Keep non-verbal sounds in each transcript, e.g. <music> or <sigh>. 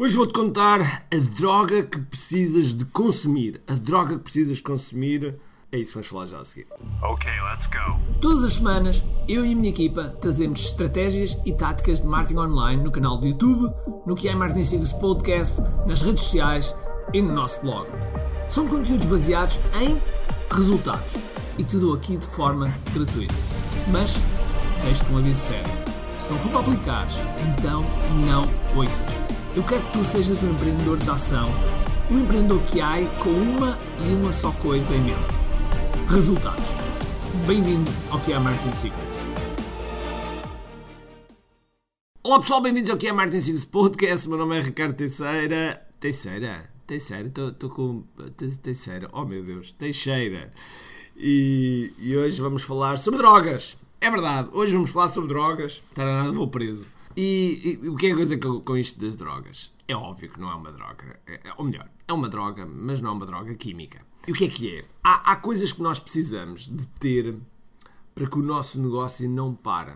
Hoje vou-te contar a droga que precisas de consumir. A droga que precisas de consumir. É isso que vamos falar já a seguir. Okay, let's go. Todas as semanas, eu e a minha equipa trazemos estratégias e táticas de marketing online no canal do YouTube, no que é Marketing Secrets Podcast, nas redes sociais e no nosso blog. São conteúdos baseados em resultados e que te dou aqui de forma gratuita. Mas, deixo-te um aviso sério. Se não for para aplicares, então não ouças. Eu quero que tu sejas um empreendedor de ação, um empreendedor que há com uma e uma só coisa em mente: resultados. Bem-vindo ao que é Marketing Secrets. Olá pessoal, bem-vindos ao que é Martin Secrets Podcast. Meu nome é Ricardo Teixeira. Teixeira? Teixeira? Estou com. Teixeira. Oh meu Deus, Teixeira. E, e hoje vamos falar sobre drogas. É verdade, hoje vamos falar sobre drogas. Está nada, vou preso. E, e, o que é a coisa com, com isto das drogas? É óbvio que não é uma droga. É, ou melhor, é uma droga, mas não é uma droga química. E o que é que é? Há, há coisas que nós precisamos de ter para que o nosso negócio não pare.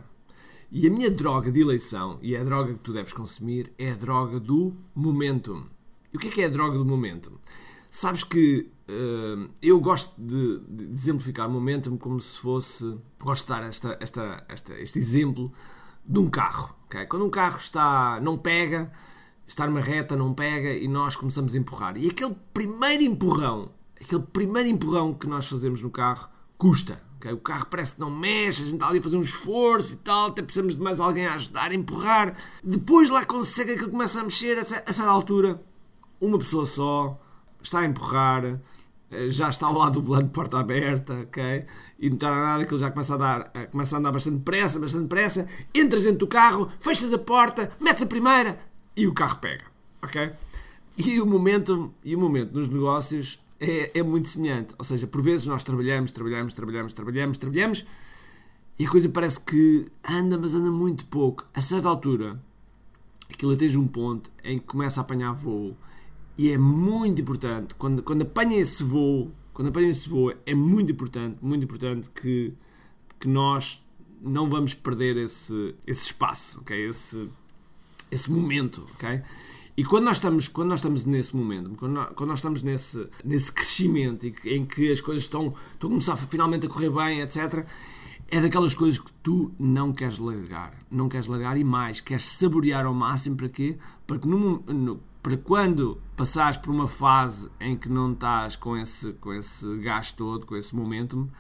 E a minha droga de eleição, e é a droga que tu deves consumir, é a droga do momentum. E o que é que é a droga do momentum? Sabes que uh, eu gosto de, de exemplificar momentum como se fosse. Gosto de dar esta, esta, esta, este exemplo de um carro. Okay? Quando um carro está, não pega, está numa reta, não pega e nós começamos a empurrar. E aquele primeiro empurrão, aquele primeiro empurrão que nós fazemos no carro, custa. Okay? O carro parece que não mexe, a gente está ali a fazer um esforço e tal, até precisamos de mais alguém a ajudar a empurrar. Depois lá consegue que começa a mexer, a essa altura, uma pessoa só está a empurrar já está ao lado do volante porta aberta, ok? E não está nada que ele já começa a, dar, eh, começa a andar bastante pressa, bastante pressa, entras dentro do carro, fechas a porta, metes a primeira e o carro pega, ok? E o momento, e o momento nos negócios é, é muito semelhante, ou seja, por vezes nós trabalhamos, trabalhamos, trabalhamos, trabalhamos, trabalhamos e a coisa parece que anda, mas anda muito pouco. A certa altura, aquilo atinge um ponto em que começa a apanhar voo e é muito importante, quando, quando apanha esse voo, quando apanha esse voo, é muito importante, muito importante que, que nós não vamos perder esse, esse espaço, ok? Esse, esse momento, ok? E quando nós estamos, quando nós estamos nesse momento, quando nós, quando nós estamos nesse, nesse crescimento em que as coisas estão, estão a começar finalmente a correr bem, etc., é daquelas coisas que tu não queres largar. Não queres largar e mais, queres saborear ao máximo para quê? Para que no, no para quando passares por uma fase em que não estás com esse, com esse gasto todo, com esse momento,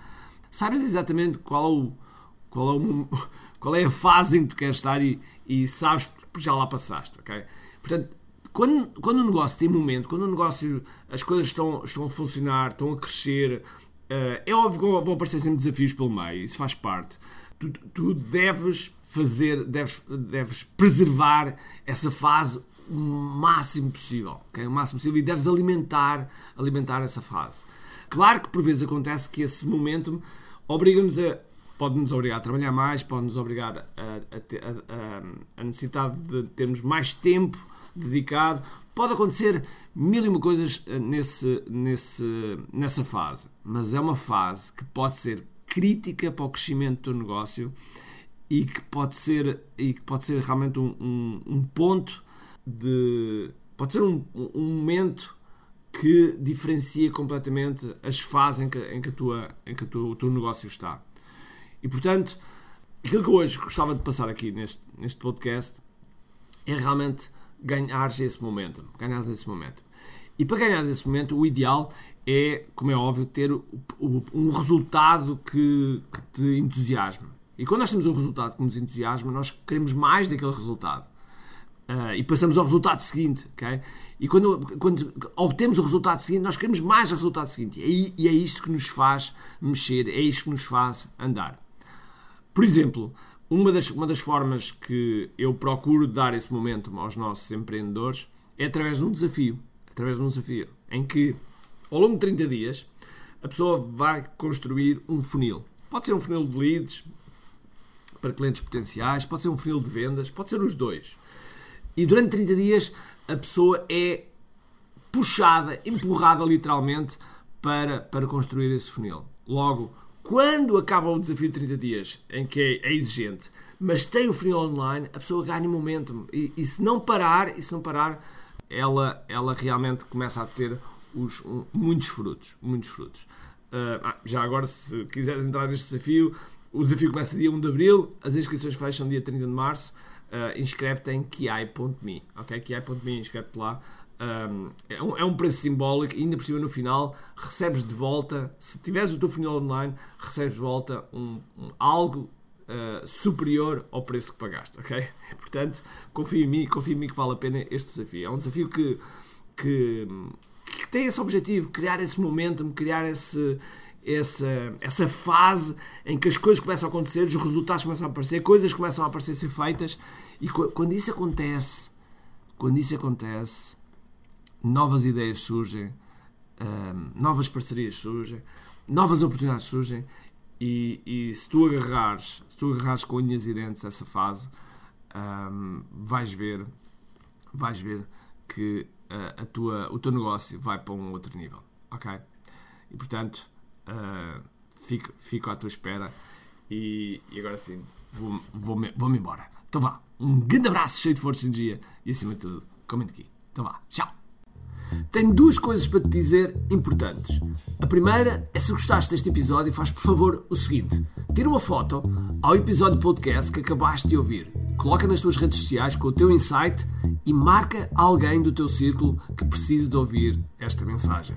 sabes exatamente qual é, o, qual, é o, <laughs> qual é a fase em que tu queres estar e, e sabes porque já lá passaste, ok? Portanto, quando, quando o negócio tem momento, quando o negócio, as coisas estão, estão a funcionar, estão a crescer, uh, é óbvio que vão aparecer sempre desafios pelo meio, isso faz parte. Tu, tu deves fazer, deves, deves preservar essa fase o máximo possível, okay? o máximo possível e deves alimentar, alimentar essa fase. Claro que por vezes acontece que esse momento obriga-nos a pode-nos obrigar a trabalhar mais, pode-nos obrigar a, a, a, a, necessidade de termos mais tempo dedicado. Pode acontecer mil e uma coisas eh, nesse, nesse, nessa fase, mas é uma fase que pode ser crítica para o crescimento do negócio e que pode ser, e que pode ser realmente um, um, um ponto de. pode ser um, um momento que diferencia completamente as fases em que, em que, a tua, em que a tua, o teu negócio está. E portanto, aquilo que hoje gostava de passar aqui neste, neste podcast é realmente ganhares esse momento. Ganhares esse momento. E para ganhares esse momento, o ideal é, como é óbvio, ter um resultado que, que te entusiasme. E quando nós temos um resultado que nos entusiasma, nós queremos mais daquele resultado. Uh, e passamos ao resultado seguinte, ok? E quando, quando obtemos o resultado seguinte, nós queremos mais o resultado seguinte. E, e é isto que nos faz mexer, é isto que nos faz andar. Por exemplo, uma das, uma das formas que eu procuro dar esse momento aos nossos empreendedores é através de um desafio. Através de um desafio em que, ao longo de 30 dias, a pessoa vai construir um funil. Pode ser um funil de leads para clientes potenciais, pode ser um funil de vendas, pode ser os dois. E durante 30 dias a pessoa é puxada, empurrada literalmente para, para construir esse funil. Logo, quando acaba o desafio de 30 dias, em que é, é exigente, mas tem o funil online, a pessoa ganha momentum. E, e, se não parar, e se não parar, ela, ela realmente começa a ter os, um, muitos frutos. Muitos frutos. Uh, já agora, se quiseres entrar neste desafio, o desafio começa dia 1 de Abril, as inscrições fecham dia 30 de Março. Uh, inscreve-te em kiai.me, ok? Kiai.me, inscreve-te lá. Um, é, um, é, um, preço simbólico, ainda por cima no final recebes de volta, se tiveres o teu funil online, recebes de volta um, um algo uh, superior ao preço que pagaste, ok? <laughs> Portanto, confia em mim, confia em mim que vale a pena este desafio. É um desafio que, que, que tem esse objetivo, criar esse momentum, criar esse, essa, essa fase em que as coisas começam a acontecer, os resultados começam a aparecer, coisas começam a aparecer a ser feitas, e quando isso acontece, quando isso acontece, novas ideias surgem, novas parcerias surgem, novas oportunidades surgem, e, e, se tu agarrares, se tu agarrares com unhas e dentes essa fase, um, vais ver, vais ver que a, a, tua, o teu negócio vai para um outro nível, ok? E portanto, uh, fico, fico à tua espera e, e agora sim, vou-me vou vou embora. Então vá, um grande abraço, cheio de força e energia e acima de tudo, comente aqui. Então vá, tchau! Tenho duas coisas para te dizer importantes. A primeira é se gostaste deste episódio, faz por favor o seguinte: tira uma foto ao episódio podcast que acabaste de ouvir, coloca nas tuas redes sociais com o teu insight e marca alguém do teu círculo que precise de ouvir esta mensagem.